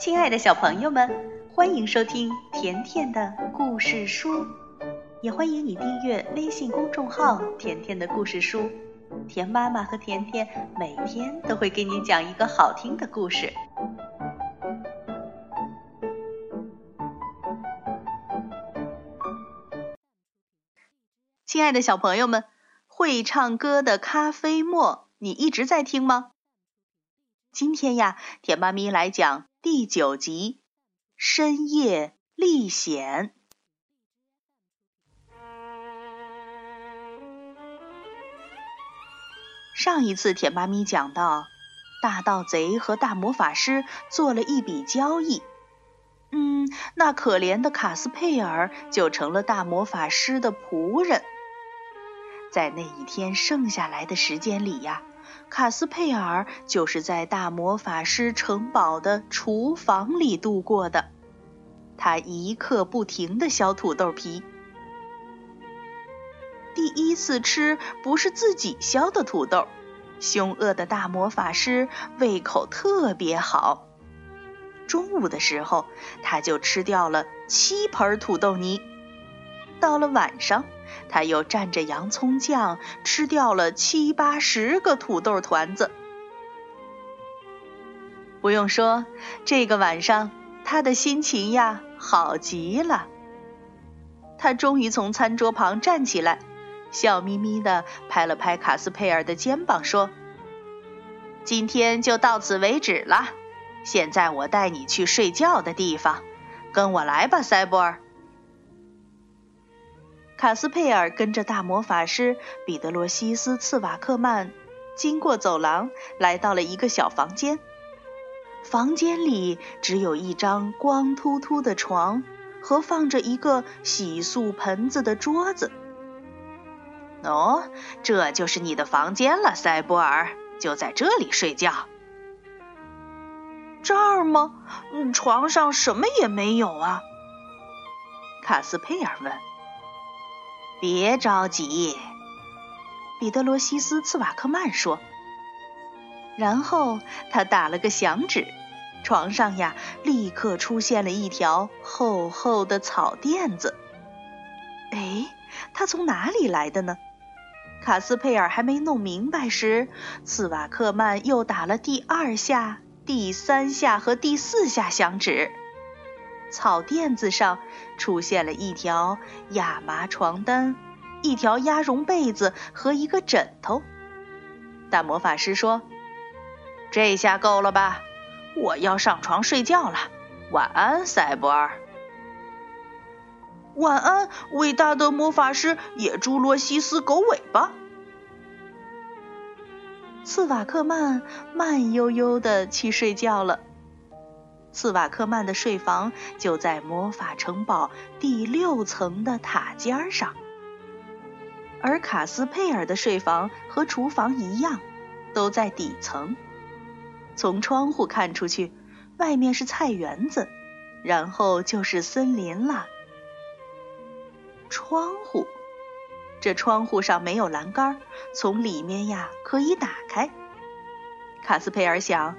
亲爱的小朋友们，欢迎收听甜甜的故事书，也欢迎你订阅微信公众号“甜甜的故事书”。甜妈妈和甜甜每天都会给你讲一个好听的故事。亲爱的小朋友们，会唱歌的咖啡沫，你一直在听吗？今天呀，甜妈咪来讲第九集《深夜历险》。上一次甜妈咪讲到，大盗贼和大魔法师做了一笔交易，嗯，那可怜的卡斯佩尔就成了大魔法师的仆人。在那一天剩下来的时间里呀。卡斯佩尔就是在大魔法师城堡的厨房里度过的，他一刻不停地削土豆皮。第一次吃不是自己削的土豆，凶恶的大魔法师胃口特别好。中午的时候，他就吃掉了七盆土豆泥。到了晚上。他又蘸着洋葱酱吃掉了七八十个土豆团子。不用说，这个晚上他的心情呀好极了。他终于从餐桌旁站起来，笑眯眯地拍了拍卡斯佩尔的肩膀，说：“今天就到此为止了。现在我带你去睡觉的地方，跟我来吧，塞博尔。”卡斯佩尔跟着大魔法师彼得罗西斯·茨瓦克曼，经过走廊，来到了一个小房间。房间里只有一张光秃秃的床和放着一个洗漱盆子的桌子。哦，这就是你的房间了，塞博尔，就在这里睡觉。这儿吗？床上什么也没有啊。卡斯佩尔问。别着急，彼得罗西斯·茨瓦克曼说。然后他打了个响指，床上呀立刻出现了一条厚厚的草垫子。哎，他从哪里来的呢？卡斯佩尔还没弄明白时，茨瓦克曼又打了第二下、第三下和第四下响指。草垫子上出现了一条亚麻床单、一条鸭绒被子和一个枕头。大魔法师说：“这下够了吧？我要上床睡觉了。晚安，赛博尔。晚安，伟大的魔法师野猪罗西斯狗尾巴。”茨瓦克曼慢悠悠的去睡觉了。茨瓦克曼的睡房就在魔法城堡第六层的塔尖上，而卡斯佩尔的睡房和厨房一样，都在底层。从窗户看出去，外面是菜园子，然后就是森林了。窗户，这窗户上没有栏杆，从里面呀可以打开。卡斯佩尔想，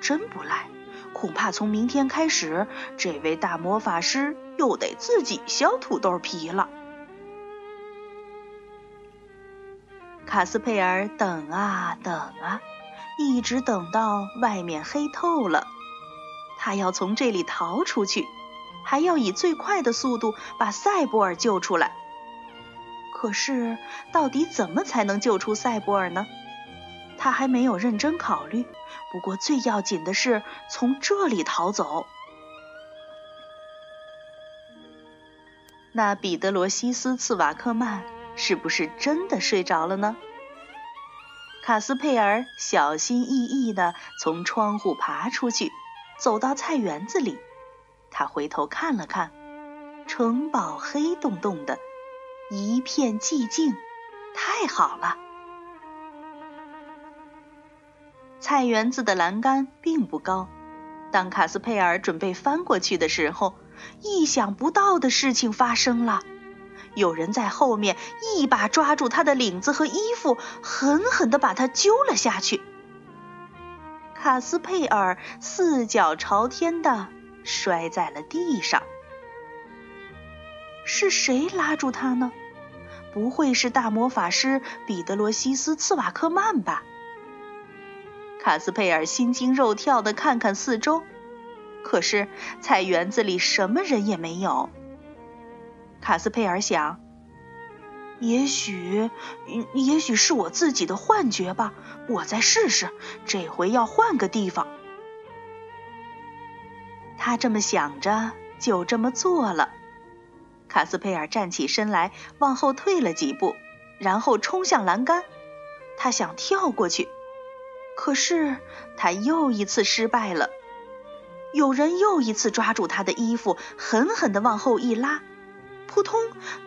真不赖。恐怕从明天开始，这位大魔法师又得自己削土豆皮了。卡斯佩尔等啊等啊，一直等到外面黑透了。他要从这里逃出去，还要以最快的速度把赛博尔救出来。可是，到底怎么才能救出赛博尔呢？他还没有认真考虑。不过最要紧的是从这里逃走。那彼得罗西斯·茨瓦克曼是不是真的睡着了呢？卡斯佩尔小心翼翼地从窗户爬出去，走到菜园子里。他回头看了看，城堡黑洞洞的，一片寂静，太好了。菜园子的栏杆并不高，当卡斯佩尔准备翻过去的时候，意想不到的事情发生了。有人在后面一把抓住他的领子和衣服，狠狠地把他揪了下去。卡斯佩尔四脚朝天的摔在了地上。是谁拉住他呢？不会是大魔法师彼得罗西斯·茨瓦克曼吧？卡斯佩尔心惊肉跳的看看四周，可是菜园子里什么人也没有。卡斯佩尔想。也许，也许是我自己的幻觉吧。我再试试，这回要换个地方。他这么想着，就这么做了。卡斯佩尔站起身来，往后退了几步，然后冲向栏杆。他想跳过去，可是他又一次失败了。有人又一次抓住他的衣服，狠狠地往后一拉。扑通！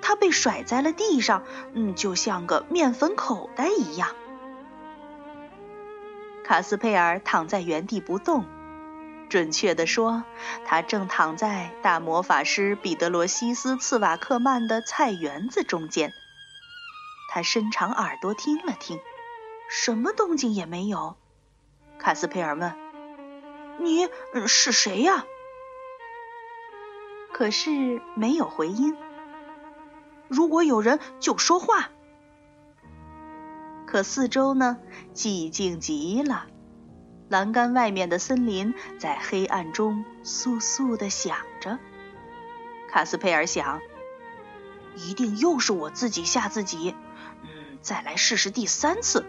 他被甩在了地上，嗯，就像个面粉口袋一样。卡斯佩尔躺在原地不动，准确地说，他正躺在大魔法师彼得罗西斯·茨瓦克曼的菜园子中间。他伸长耳朵听了听，什么动静也没有。卡斯佩尔问：“你是谁呀？”可是没有回音。如果有人就说话，可四周呢？寂静极了。栏杆外面的森林在黑暗中簌簌的响着。卡斯佩尔想，一定又是我自己吓自己。嗯，再来试试第三次。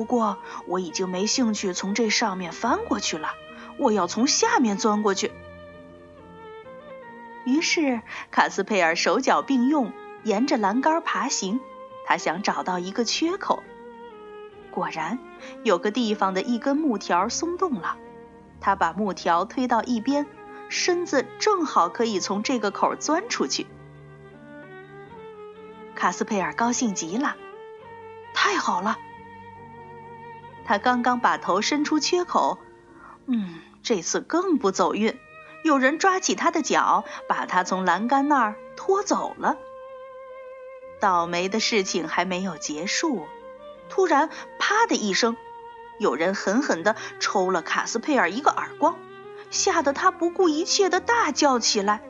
不过我已经没兴趣从这上面翻过去了，我要从下面钻过去。于是卡斯佩尔手脚并用。沿着栏杆爬行，他想找到一个缺口。果然，有个地方的一根木条松动了。他把木条推到一边，身子正好可以从这个口钻出去。卡斯佩尔高兴极了，太好了！他刚刚把头伸出缺口，嗯，这次更不走运。有人抓起他的脚，把他从栏杆那儿拖走了。倒霉的事情还没有结束，突然“啪”的一声，有人狠狠地抽了卡斯佩尔一个耳光，吓得他不顾一切地大叫起来。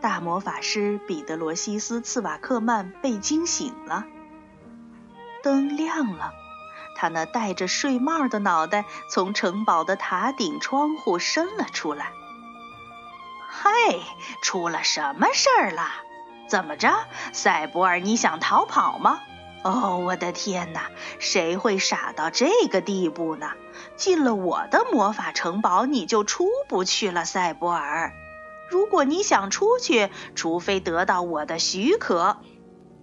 大魔法师彼得罗西斯·茨瓦克曼被惊醒了，灯亮了，他那戴着睡帽的脑袋从城堡的塔顶窗户伸了出来。“嗨，出了什么事儿了？”怎么着，赛博尔？你想逃跑吗？哦，我的天哪！谁会傻到这个地步呢？进了我的魔法城堡，你就出不去了，赛博尔。如果你想出去，除非得到我的许可。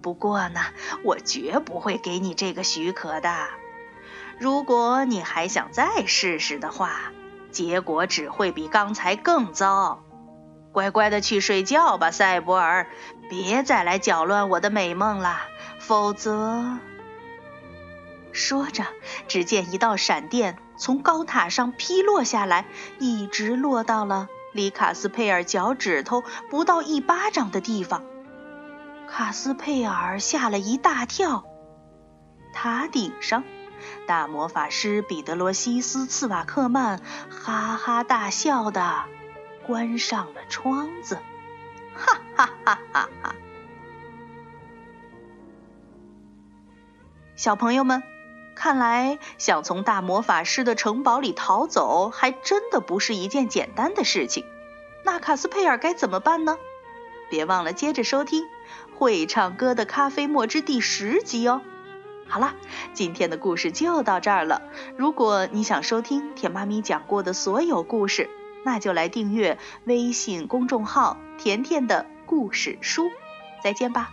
不过呢，我绝不会给你这个许可的。如果你还想再试试的话，结果只会比刚才更糟。乖乖的去睡觉吧，赛博尔，别再来搅乱我的美梦了，否则……说着，只见一道闪电从高塔上劈落下来，一直落到了离卡斯佩尔脚趾头不到一巴掌的地方。卡斯佩尔吓了一大跳。塔顶上，大魔法师彼得罗西斯·茨瓦克曼哈哈大笑的。关上了窗子，哈哈哈哈哈！小朋友们，看来想从大魔法师的城堡里逃走，还真的不是一件简单的事情。那卡斯佩尔该怎么办呢？别忘了接着收听《会唱歌的咖啡墨之》第十集哦。好了，今天的故事就到这儿了。如果你想收听甜妈咪讲过的所有故事，那就来订阅微信公众号“甜甜的故事书”，再见吧。